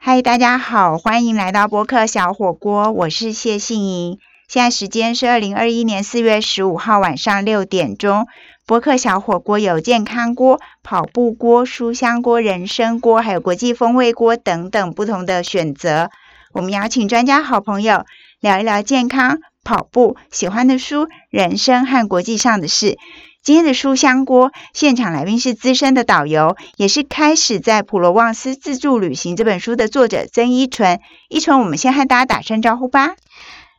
嗨，大家好，欢迎来到播客小火锅，我是谢杏莹。现在时间是二零二一年四月十五号晚上六点钟。播客小火锅有健康锅、跑步锅、书香锅、人参锅，还有国际风味锅等等不同的选择。我们邀请专家好朋友聊一聊健康、跑步、喜欢的书、人生和国际上的事。今天的书香锅现场来宾是资深的导游，也是开始在普罗旺斯自助旅行这本书的作者曾依纯。依纯，我们先和大家打声招呼吧。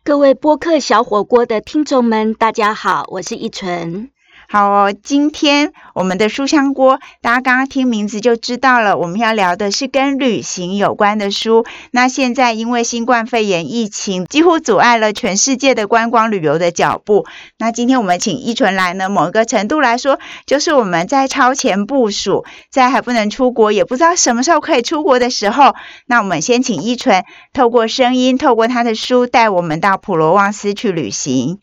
各位播客小火锅的听众们，大家好，我是依纯。好哦，今天我们的书香锅，大家刚刚听名字就知道了，我们要聊的是跟旅行有关的书。那现在因为新冠肺炎疫情，几乎阻碍了全世界的观光旅游的脚步。那今天我们请依纯来呢，某一个程度来说，就是我们在超前部署，在还不能出国，也不知道什么时候可以出国的时候，那我们先请依纯透过声音，透过他的书，带我们到普罗旺斯去旅行。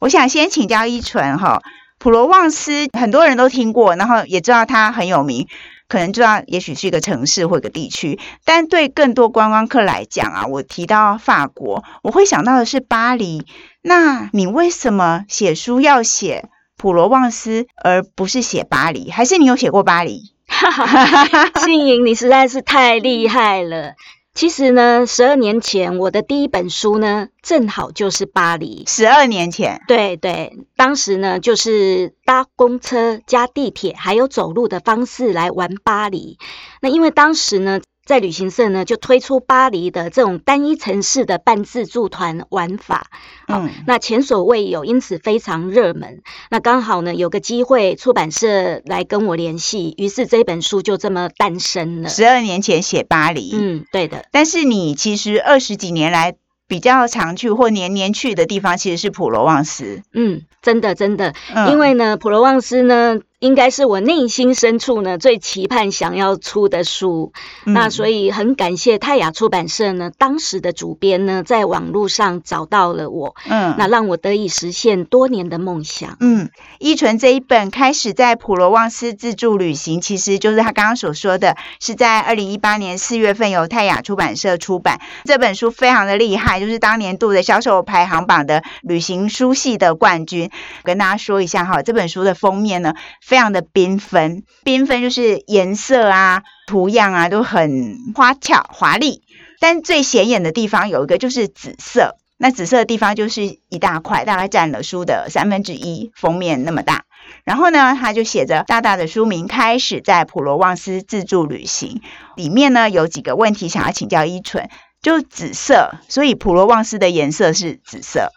我想先请教依纯哈。普罗旺斯很多人都听过，然后也知道它很有名，可能知道也许是一个城市或一个地区。但对更多观光客来讲啊，我提到法国，我会想到的是巴黎。那你为什么写书要写普罗旺斯，而不是写巴黎？还是你有写过巴黎？新颖，你实在是太厉害了。其实呢，十二年前我的第一本书呢，正好就是巴黎。十二年前，对对，当时呢就是搭公车加地铁，还有走路的方式来玩巴黎。那因为当时呢。在旅行社呢，就推出巴黎的这种单一城市的半自助团玩法，嗯，那前所未有，因此非常热门。那刚好呢，有个机会，出版社来跟我联系，于是这本书就这么诞生了。十二年前写巴黎，嗯，对的。但是你其实二十几年来比较常去或年年去的地方，其实是普罗旺斯。嗯，真的真的，因为呢，普罗旺斯呢。应该是我内心深处呢最期盼想要出的书，那所以很感谢泰雅出版社呢，当时的主编呢在网络上找到了我，嗯，那让我得以实现多年的梦想。嗯，依纯这一本开始在普罗旺斯自助旅行，其实就是他刚刚所说的，是在二零一八年四月份由泰雅出版社出版。这本书非常的厉害，就是当年度的销售排行榜的旅行书系的冠军。跟大家说一下哈，这本书的封面呢。非常的缤纷，缤纷就是颜色啊、图样啊都很花俏华丽。但最显眼的地方有一个就是紫色，那紫色的地方就是一大块，大概占了书的三分之一，封面那么大。然后呢，它就写着大大的书名，开始在普罗旺斯自助旅行。里面呢有几个问题想要请教依纯，就紫色，所以普罗旺斯的颜色是紫色。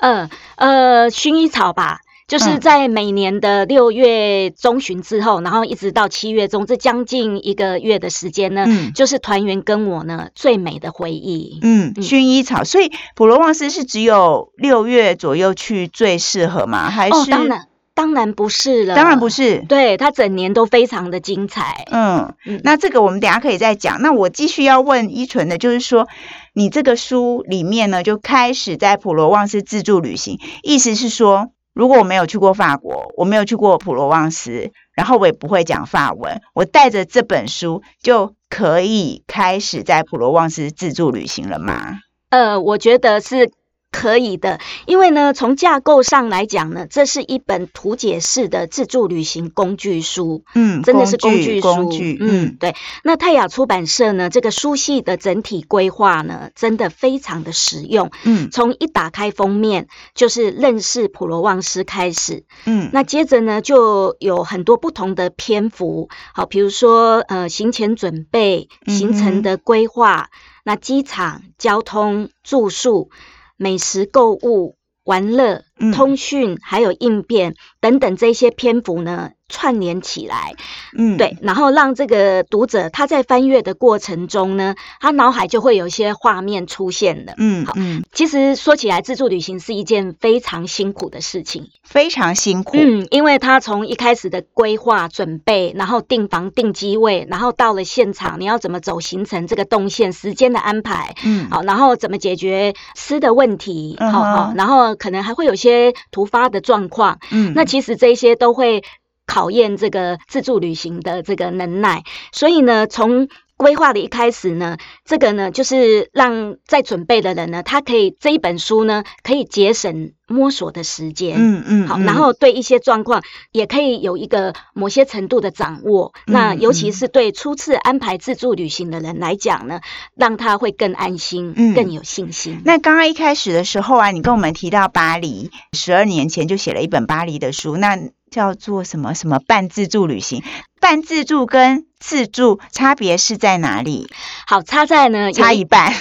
呃呃，薰衣草吧。就是在每年的六月中旬之后，然后一直到七月中，这将近一个月的时间呢，就是团员跟我呢最美的回忆。嗯，薰衣草，所以普罗旺斯是只有六月左右去最适合吗？还是？当然，当然不是了。当然不是，对，它整年都非常的精彩。嗯，那这个我们等下可以再讲。那我继续要问依纯的，就是说，你这个书里面呢，就开始在普罗旺斯自助旅行，意思是说。如果我没有去过法国，我没有去过普罗旺斯，然后我也不会讲法文，我带着这本书就可以开始在普罗旺斯自助旅行了吗？呃，我觉得是。可以的，因为呢，从架构上来讲呢，这是一本图解式的自助旅行工具书。嗯，真的是工具书。工具，嗯，对。那泰雅出版社呢，这个书系的整体规划呢，真的非常的实用。嗯，从一打开封面就是认识普罗旺斯开始。嗯，那接着呢，就有很多不同的篇幅。好，比如说呃，行前准备、行程的规划，那机场交通、住宿。美食、购物、玩乐、通讯，还有应变等等这些篇幅呢？串联起来，嗯，对，然后让这个读者他在翻阅的过程中呢，他脑海就会有一些画面出现了，嗯，好，嗯，其实说起来，自助旅行是一件非常辛苦的事情，非常辛苦，嗯，因为他从一开始的规划准备，然后订房订机位，然后到了现场，你要怎么走行程，这个动线时间的安排，嗯，好，然后怎么解决吃的问题，好好，然后可能还会有些突发的状况，嗯，那其实这些都会。考验这个自助旅行的这个能耐，所以呢，从规划的一开始呢，这个呢，就是让在准备的人呢，他可以这一本书呢，可以节省摸索的时间，嗯嗯，好，然后对一些状况也可以有一个某些程度的掌握。那尤其是对初次安排自助旅行的人来讲呢，让他会更安心，更有信心。那刚刚一开始的时候啊，你跟我们提到巴黎，十二年前就写了一本巴黎的书，那。叫做什么什么半自助旅行？半自助跟自助差别是在哪里？好，差在呢，差一半，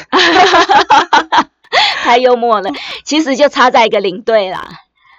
太幽默了。其实就差在一个领队啦。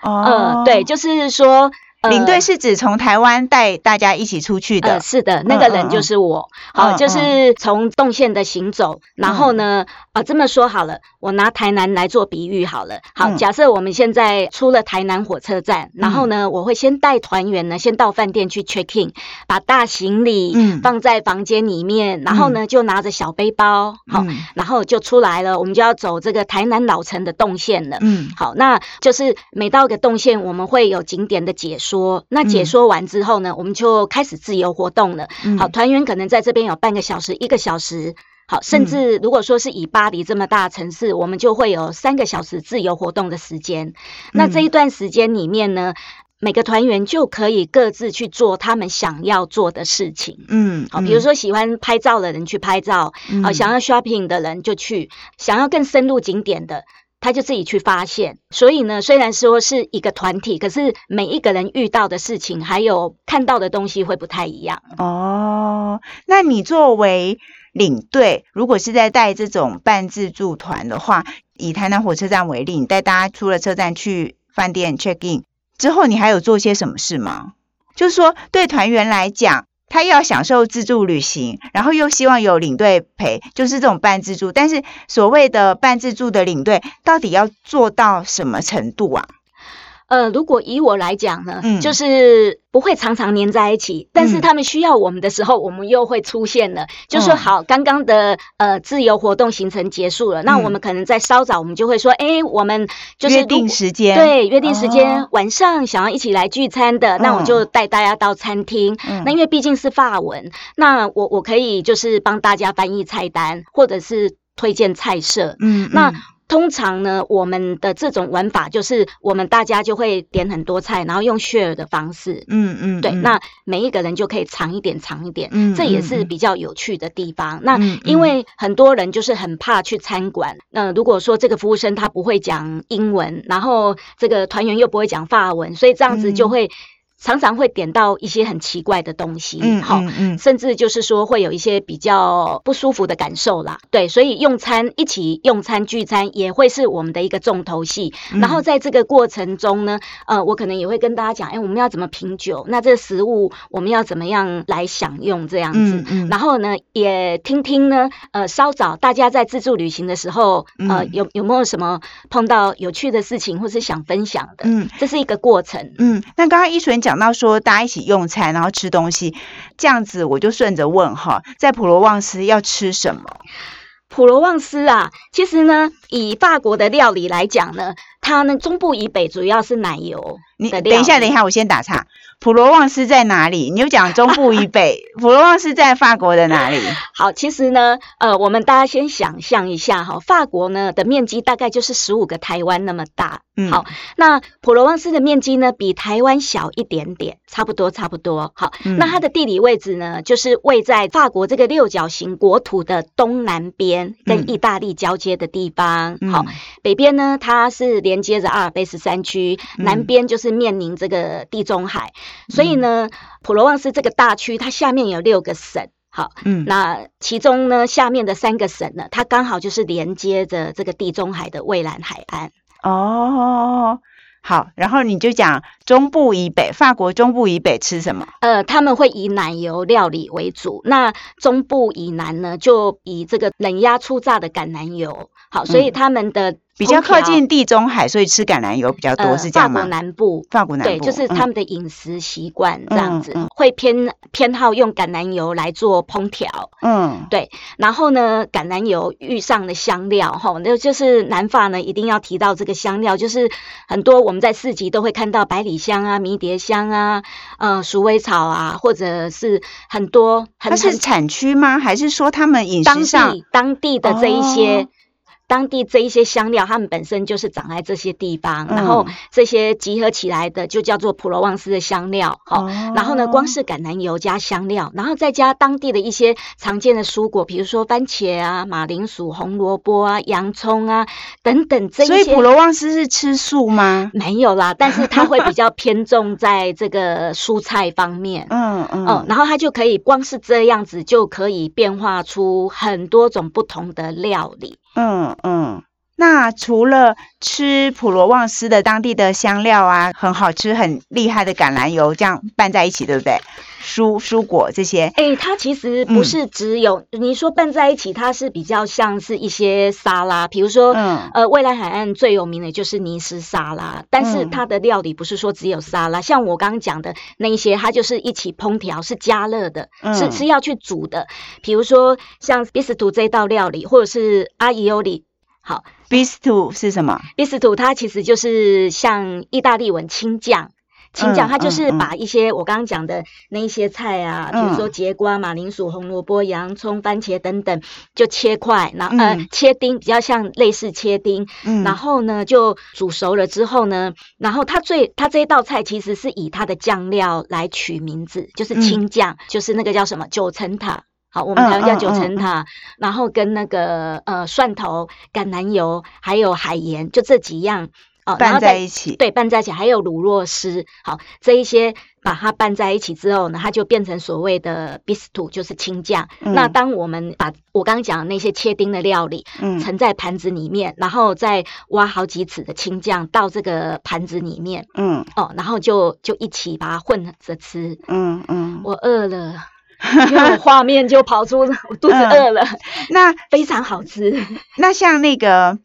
哦，对，就是说。领队是指从台湾带大家一起出去的，是的，那个人就是我。好，就是从动线的行走，然后呢，啊，这么说好了，我拿台南来做比喻好了。好，假设我们现在出了台南火车站，然后呢，我会先带团员呢，先到饭店去 check in，把大行李放在房间里面，然后呢，就拿着小背包，好，然后就出来了，我们就要走这个台南老城的动线了。嗯，好，那就是每到一个动线，我们会有景点的解说。说那解说完之后呢，我们就开始自由活动了。好，团员可能在这边有半个小时、一个小时，好，甚至如果说是以巴黎这么大城市，我们就会有三个小时自由活动的时间。那这一段时间里面呢，每个团员就可以各自去做他们想要做的事情。嗯，好，比如说喜欢拍照的人去拍照，好，想要 shopping 的人就去，想要更深入景点的。他就自己去发现，所以呢，虽然说是一个团体，可是每一个人遇到的事情还有看到的东西会不太一样。哦，那你作为领队，如果是在带这种半自助团的话，以台南火车站为例，你带大家出了车站去饭店 check in 之后，你还有做些什么事吗？就是说，对团员来讲。他又要享受自助旅行，然后又希望有领队陪，就是这种半自助。但是所谓的半自助的领队，到底要做到什么程度啊？呃，如果以我来讲呢，就是不会常常黏在一起，但是他们需要我们的时候，我们又会出现了。就说好，刚刚的呃自由活动行程结束了，那我们可能在稍早，我们就会说，哎，我们就是约定时间，对，约定时间晚上想要一起来聚餐的，那我就带大家到餐厅。那因为毕竟是法文，那我我可以就是帮大家翻译菜单，或者是推荐菜色。嗯，那。通常呢，我们的这种玩法就是，我们大家就会点很多菜，然后用 share 的方式，嗯嗯，对，那每一个人就可以尝一点，尝一点，嗯，这也是比较有趣的地方。那因为很多人就是很怕去餐馆，那如果说这个服务生他不会讲英文，然后这个团员又不会讲法文，所以这样子就会。常常会点到一些很奇怪的东西，嗯，好，嗯，甚至就是说会有一些比较不舒服的感受啦，对，所以用餐一起用餐聚餐也会是我们的一个重头戏。然后在这个过程中呢，呃，我可能也会跟大家讲，哎，我们要怎么品酒？那这食物我们要怎么样来享用？这样子，嗯然后呢，也听听呢，呃，稍早大家在自助旅行的时候，呃，有有没有什么碰到有趣的事情，或是想分享的？嗯，这是一个过程。嗯，那刚刚一纯讲。讲到说大家一起用餐，然后吃东西，这样子我就顺着问哈，在普罗旺斯要吃什么？普罗旺斯啊，其实呢，以法国的料理来讲呢，它呢中部以北主要是奶油。你等一下，等一下，我先打岔。普罗旺斯在哪里？你又讲中部以北。普罗旺斯在法国的哪里？好，其实呢，呃，我们大家先想象一下哈，法国呢的面积大概就是十五个台湾那么大。嗯，好，那普罗旺斯的面积呢比台湾小一点点，差不多，差不多。好，那它的地理位置呢，就是位在法国这个六角形国土的东南边，跟意大利交接的地方。好，北边呢，它是连接着阿尔卑斯山区，南边就是面临这个地中海。所以呢，普罗旺斯这个大区，它下面有六个省，好，嗯，那其中呢，下面的三个省呢，它刚好就是连接着这个地中海的蔚蓝海岸。哦，好，然后你就讲中部以北，法国中部以北吃什么？呃，他们会以奶油料理为主，那中部以南呢，就以这个冷压初榨的橄榄油。好，所以他们的比较靠近地中海，所以吃橄榄油比较多，是这样吗？法国南部，法国南部，对，就是他们的饮食习惯这样子，会偏偏好用橄榄油来做烹调。嗯，对。然后呢，橄榄油遇上了香料，哈，那就是南法呢一定要提到这个香料，就是很多我们在市集都会看到百里香啊、迷迭香啊、呃、鼠尾草啊，或者是很多。它是产区吗？还是说他们饮食上当地的这一些？当地这一些香料，它们本身就是长在这些地方，然后这些集合起来的就叫做普罗旺斯的香料。好，然后呢，光是橄榄油加香料，然后再加当地的一些常见的蔬果，比如说番茄啊、马铃薯、红萝卜啊、洋葱啊等等这些。所以普罗旺斯是吃素吗？没有啦，但是它会比较偏重在这个蔬菜方面。嗯嗯，然后它就可以光是这样子就可以变化出很多种不同的料理。嗯嗯，那除了吃普罗旺斯的当地的香料啊，很好吃、很厉害的橄榄油，这样拌在一起，对不对？蔬蔬果这些，哎，它其实不是只有你说拌在一起，它是比较像是一些沙拉，比如说，嗯，呃，蔚蓝海岸最有名的就是尼斯沙拉，但是它的料理不是说只有沙拉，像我刚刚讲的那一些，它就是一起烹调，是加热的，是是要去煮的。比如说像比斯图这道料理，或者是阿伊欧里，好，比斯图是什么？？Bisto 它其实就是像意大利文青酱。请讲，他就是把一些我刚刚讲的那一些菜啊，比如说节瓜、马铃薯、红萝卜、洋葱、番茄等等，就切块，然后呃切丁，比较像类似切丁，然后呢就煮熟了之后呢，然后它最它这一道菜其实是以它的酱料来取名字，就是青酱，就是那个叫什么九层塔，好，我们台湾叫九层塔，然后跟那个呃蒜头、橄榄油还有海盐，就这几样。哦，拌在一起，对，拌在一起，还有乳酪丝，好，这一些把它拌在一起之后呢，它就变成所谓的 bistu，就是青酱。那当我们把我刚刚讲的那些切丁的料理，嗯，盛在盘子里面，然后再挖好几尺的青酱到这个盘子里面，嗯，哦，然后就就一起把它混着吃，嗯嗯，我饿了，因为画面就跑出，我肚子饿了，那 非常好吃。那像那个。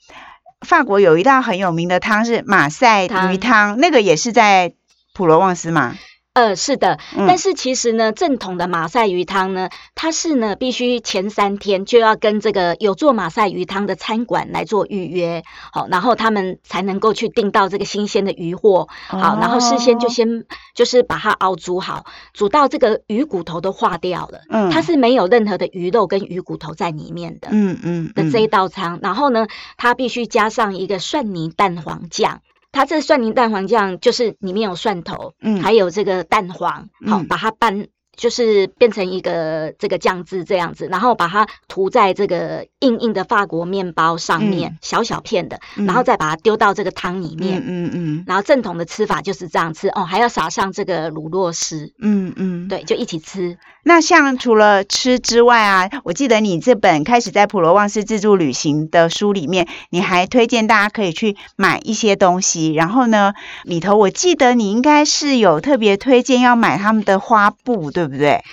法国有一道很有名的汤是马赛鱼汤，那个也是在普罗旺斯吗？呃，是的，但是其实呢，正统的马赛鱼汤呢，它是呢必须前三天就要跟这个有做马赛鱼汤的餐馆来做预约，好，然后他们才能够去订到这个新鲜的鱼货，好，然后事先就先就是把它熬煮好，煮到这个鱼骨头都化掉了，嗯，它是没有任何的鱼肉跟鱼骨头在里面的，嗯嗯的这一道汤，然后呢，它必须加上一个蒜泥蛋黄酱。它这蒜泥蛋黄酱就是里面有蒜头，嗯，还有这个蛋黄，好，把它拌，就是变成一个这个酱汁这样子，然后把它涂在这个硬硬的法国面包上面，小小片的，然后再把它丢到这个汤里面，嗯嗯，然后正统的吃法就是这样吃哦，还要撒上这个乳酪丝，嗯嗯，对，就一起吃。那像除了吃之外啊，我记得你这本开始在普罗旺斯自助旅行的书里面，你还推荐大家可以去买一些东西。然后呢，里头我记得你应该是有特别推荐要买他们的花布，对不对？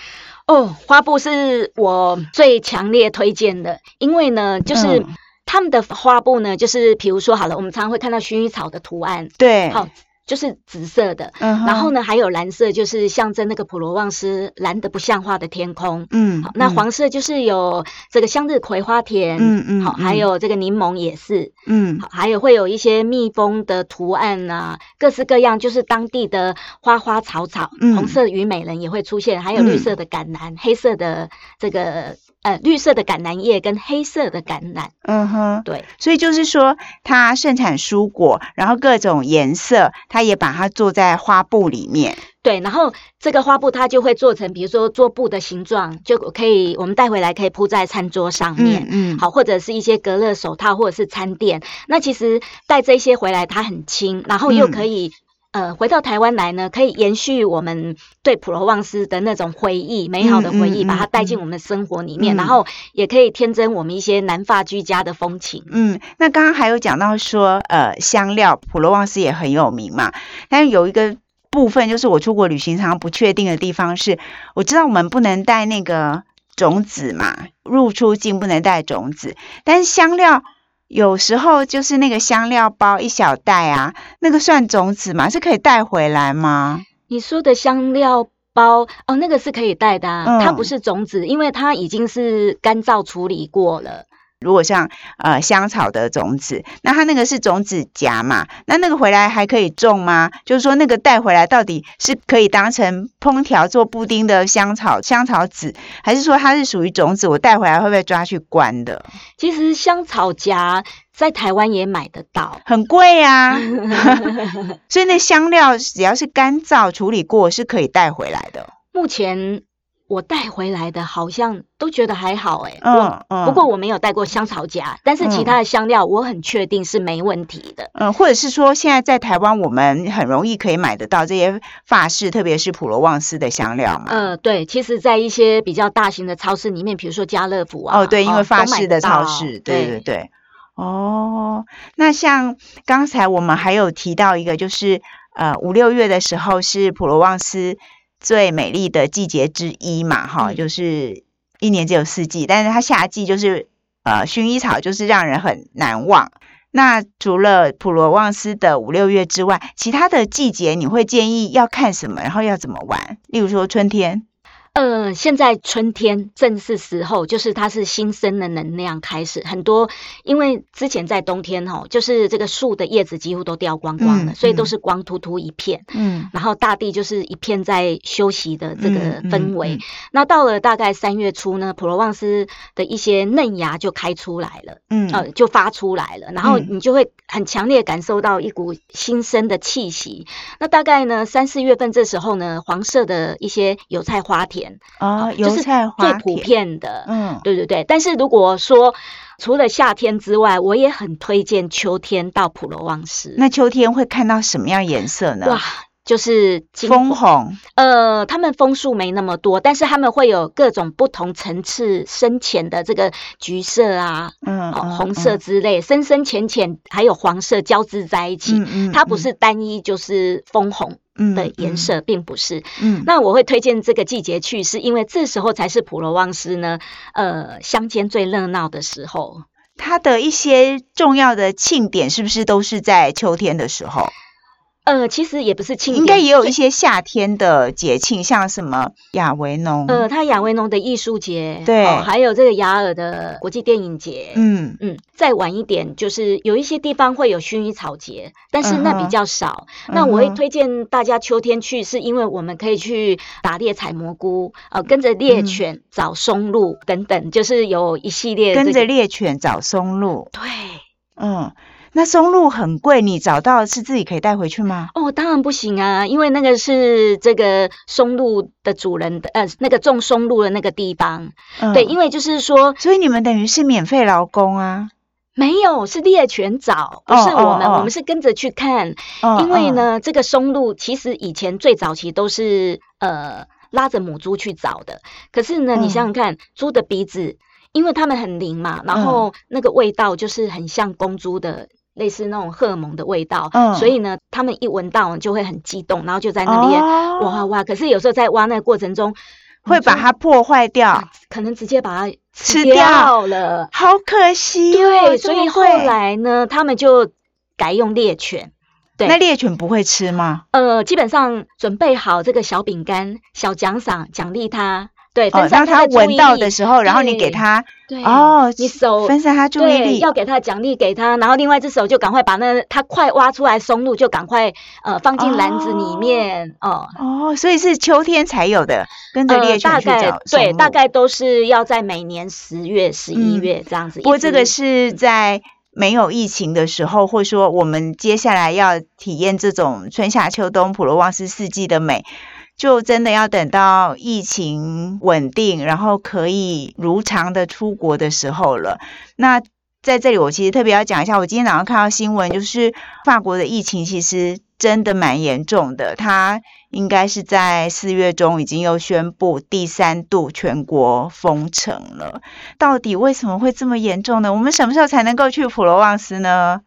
哦，花布是我最强烈推荐的，因为呢，就是他们的花布呢，就是比如说好了，我们常常会看到薰衣草的图案，对，好。就是紫色的，然后呢，还有蓝色，就是象征那个普罗旺斯蓝的不像话的天空。嗯，好，那黄色就是有这个向日葵花田，嗯嗯，好，还有这个柠檬也是，嗯，好，还有会有一些蜜蜂的图案啊，各式各样，就是当地的花花草草，嗯红色虞美人也会出现，还有绿色的橄榄，黑色的这个。呃，绿色的橄榄叶跟黑色的橄榄，嗯哼，对，所以就是说它盛产蔬果，然后各种颜色，它也把它做在花布里面。对，然后这个花布它就会做成，比如说做布的形状，就可以我们带回来可以铺在餐桌上面，嗯，好，或者是一些隔热手套或者是餐垫。那其实带这些回来，它很轻，然后又可以。呃，回到台湾来呢，可以延续我们对普罗旺斯的那种回忆，美好的回忆，把它带进我们的生活里面，然后也可以添增我们一些南法居家的风情。嗯，那刚刚还有讲到说，呃，香料普罗旺斯也很有名嘛，但是有一个部分就是我出国旅行常常不确定的地方是，我知道我们不能带那个种子嘛，入出境不能带种子，但是香料。有时候就是那个香料包一小袋啊，那个算种子吗？是可以带回来吗？你说的香料包哦，那个是可以带的，它不是种子，因为它已经是干燥处理过了。如果像呃香草的种子，那它那个是种子荚嘛？那那个回来还可以种吗？就是说那个带回来到底是可以当成烹调做布丁的香草香草籽，还是说它是属于种子？我带回来会不会抓去关的？其实香草荚在台湾也买得到，很 贵啊。所以那香料只要是干燥处理过是可以带回来的。目前。我带回来的好像都觉得还好哎，嗯嗯，不过我没有带过香草荚，但是其他的香料我很确定是没问题的，嗯，或者是说现在在台湾我们很容易可以买得到这些法式，特别是普罗旺斯的香料嘛，嗯，对，其实，在一些比较大型的超市里面，比如说家乐福啊，哦，对，因为法式的超市，对对对，哦，那像刚才我们还有提到一个，就是呃五六月的时候是普罗旺斯。最美丽的季节之一嘛，哈，就是一年只有四季，但是它夏季就是呃薰衣草，就是让人很难忘。那除了普罗旺斯的五六月之外，其他的季节你会建议要看什么，然后要怎么玩？例如说春天。呃，现在春天正是时候，就是它是新生的能量开始，很多因为之前在冬天哈，就是这个树的叶子几乎都掉光光了，所以都是光秃秃一片，嗯，然后大地就是一片在休息的这个氛围。那到了大概三月初呢，普罗旺斯的一些嫩芽就开出来了，嗯，呃，就发出来了，然后你就会很强烈感受到一股新生的气息。那大概呢三四月份这时候呢，黄色的一些油菜花田。啊，油菜花最普遍的，嗯，对对对。但是如果说除了夏天之外，我也很推荐秋天到普罗旺斯。那秋天会看到什么样颜色呢？哇！就是枫红，呃，他们枫树没那么多，但是他们会有各种不同层次深浅的这个橘色啊，嗯，红色之类，深深浅浅，还有黄色交织在一起。嗯嗯，它不是单一就是枫红的颜色，并不是。嗯，那我会推荐这个季节去，是因为这时候才是普罗旺斯呢，呃，乡间最热闹的时候。它的一些重要的庆典是不是都是在秋天的时候？呃，其实也不是庆，应该也有一些夏天的节庆，像什么亚维农，呃，它亚维农的艺术节，对，还有这个雅尔的国际电影节，嗯嗯，再晚一点就是有一些地方会有薰衣草节，但是那比较少。那我会推荐大家秋天去，是因为我们可以去打猎采蘑菇，呃，跟着猎犬找松露等等，就是有一系列跟着猎犬找松露，对，嗯。那松露很贵，你找到是自己可以带回去吗？哦，当然不行啊，因为那个是这个松露的主人的，呃，那个种松露的那个地方。对，因为就是说，所以你们等于是免费劳工啊？没有，是猎犬找，不是我们，我们是跟着去看。因为呢，这个松露其实以前最早期都是呃拉着母猪去找的，可是呢，你想想看，猪的鼻子，因为它们很灵嘛，然后那个味道就是很像公猪的。类似那种荷尔蒙的味道，所以呢，他们一闻到就会很激动，然后就在那边哇哇。可是有时候在挖那个过程中，会把它破坏掉，可能直接把它吃掉了，好可惜。对，所以后来呢，他们就改用猎犬。对，那猎犬不会吃吗？呃，基本上准备好这个小饼干、小奖赏，奖励它。对，分散他闻到的时候，然后你给他，对哦，你手分散他注意力，要给他奖励给他，然后另外一只手就赶快把那他快挖出来松露就赶快呃放进篮子里面哦哦，所以是秋天才有的，跟着猎犬去找对，大概都是要在每年十月、十一月这样子。不过这个是在没有疫情的时候，或者说我们接下来要体验这种春夏秋冬普罗旺斯四季的美。就真的要等到疫情稳定，然后可以如常的出国的时候了。那在这里，我其实特别要讲一下，我今天早上看到新闻，就是法国的疫情其实真的蛮严重的。它应该是在四月中已经又宣布第三度全国封城了。到底为什么会这么严重呢？我们什么时候才能够去普罗旺斯呢？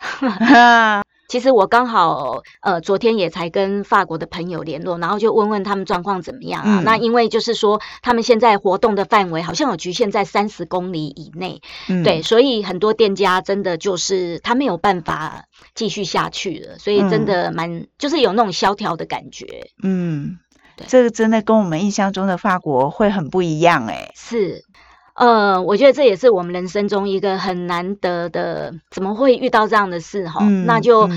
其实我刚好呃昨天也才跟法国的朋友联络，然后就问问他们状况怎么样啊？那因为就是说他们现在活动的范围好像有局限在三十公里以内，对，所以很多店家真的就是他没有办法继续下去了，所以真的蛮就是有那种萧条的感觉。嗯，这个真的跟我们印象中的法国会很不一样哎。是。呃，我觉得这也是我们人生中一个很难得的，怎么会遇到这样的事哈？那就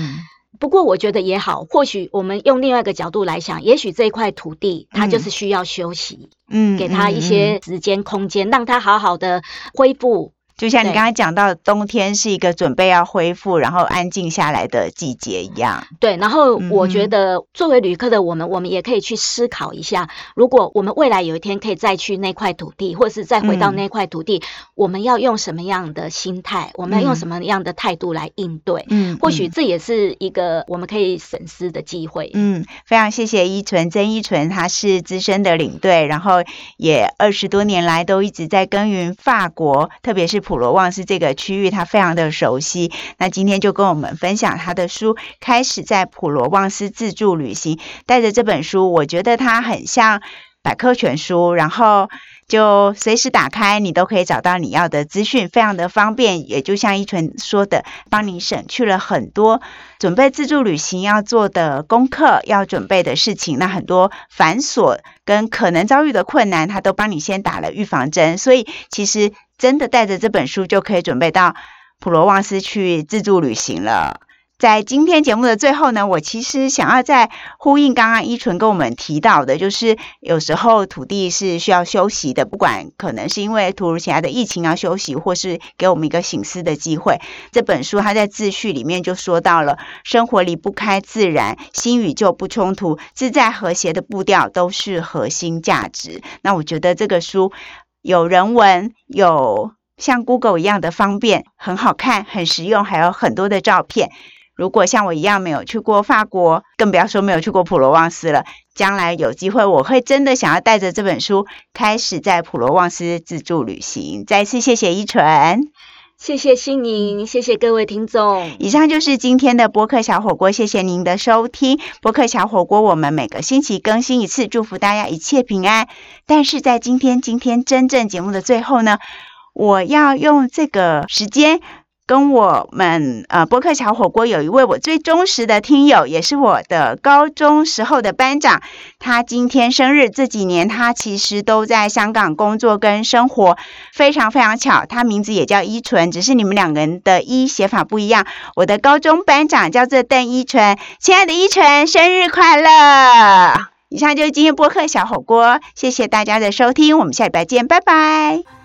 不过我觉得也好，或许我们用另外一个角度来想，也许这一块土地它就是需要休息，嗯，给他一些时间空间，让他好好的恢复。就像你刚才讲到，冬天是一个准备要恢复，然后安静下来的季节一样。对，然后我觉得作为旅客的我们，我们也可以去思考一下，如果我们未来有一天可以再去那块土地，或者是再回到那块土地，我们要用什么样的心态？我们要用什么样的态度来应对？嗯，或许这也是一个我们可以审思的机会。嗯，非常谢谢依纯，曾依纯，他是资深的领队，然后也二十多年来都一直在耕耘法国，特别是。普罗旺斯这个区域，他非常的熟悉。那今天就跟我们分享他的书，开始在普罗旺斯自助旅行。带着这本书，我觉得它很像百科全书，然后就随时打开，你都可以找到你要的资讯，非常的方便。也就像依纯说的，帮你省去了很多准备自助旅行要做的功课、要准备的事情。那很多繁琐跟可能遭遇的困难，他都帮你先打了预防针。所以其实。真的带着这本书就可以准备到普罗旺斯去自助旅行了。在今天节目的最后呢，我其实想要再呼应刚刚依纯跟我们提到的，就是有时候土地是需要休息的，不管可能是因为突如其来的疫情要休息，或是给我们一个醒思的机会。这本书它在自序里面就说到了，生活离不开自然，新与旧不冲突，自在和谐的步调都是核心价值。那我觉得这个书。有人文，有像 Google 一样的方便，很好看，很实用，还有很多的照片。如果像我一样没有去过法国，更不要说没有去过普罗旺斯了。将来有机会，我会真的想要带着这本书，开始在普罗旺斯自助旅行。再次谢谢依纯。谢谢心莹，谢谢各位听众。以上就是今天的播客小火锅，谢谢您的收听。播客小火锅，我们每个星期更新一次，祝福大家一切平安。但是在今天，今天真正节目的最后呢，我要用这个时间。跟我们呃播客小火锅有一位我最忠实的听友，也是我的高中时候的班长，他今天生日。这几年他其实都在香港工作跟生活，非常非常巧，他名字也叫依纯，只是你们两个人的一写法不一样。我的高中班长叫做邓依纯，亲爱的依纯，生日快乐！以上就是今天播客小火锅，谢谢大家的收听，我们下礼拜见，拜拜。